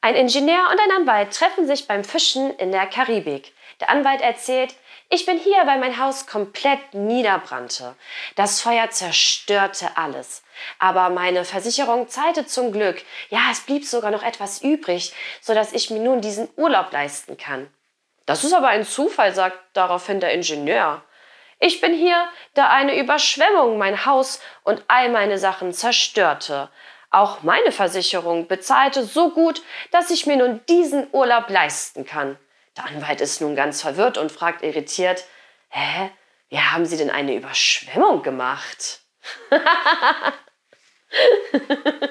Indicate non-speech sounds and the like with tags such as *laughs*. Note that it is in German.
Ein Ingenieur und ein Anwalt treffen sich beim Fischen in der Karibik. Der Anwalt erzählt, ich bin hier, weil mein Haus komplett niederbrannte. Das Feuer zerstörte alles. Aber meine Versicherung zahlte zum Glück. Ja, es blieb sogar noch etwas übrig, sodass ich mir nun diesen Urlaub leisten kann. Das ist aber ein Zufall, sagt daraufhin der Ingenieur. Ich bin hier, da eine Überschwemmung mein Haus und all meine Sachen zerstörte. Auch meine Versicherung bezahlte so gut, dass ich mir nun diesen Urlaub leisten kann. Der Anwalt ist nun ganz verwirrt und fragt irritiert, Hä? Wie haben Sie denn eine Überschwemmung gemacht? *laughs*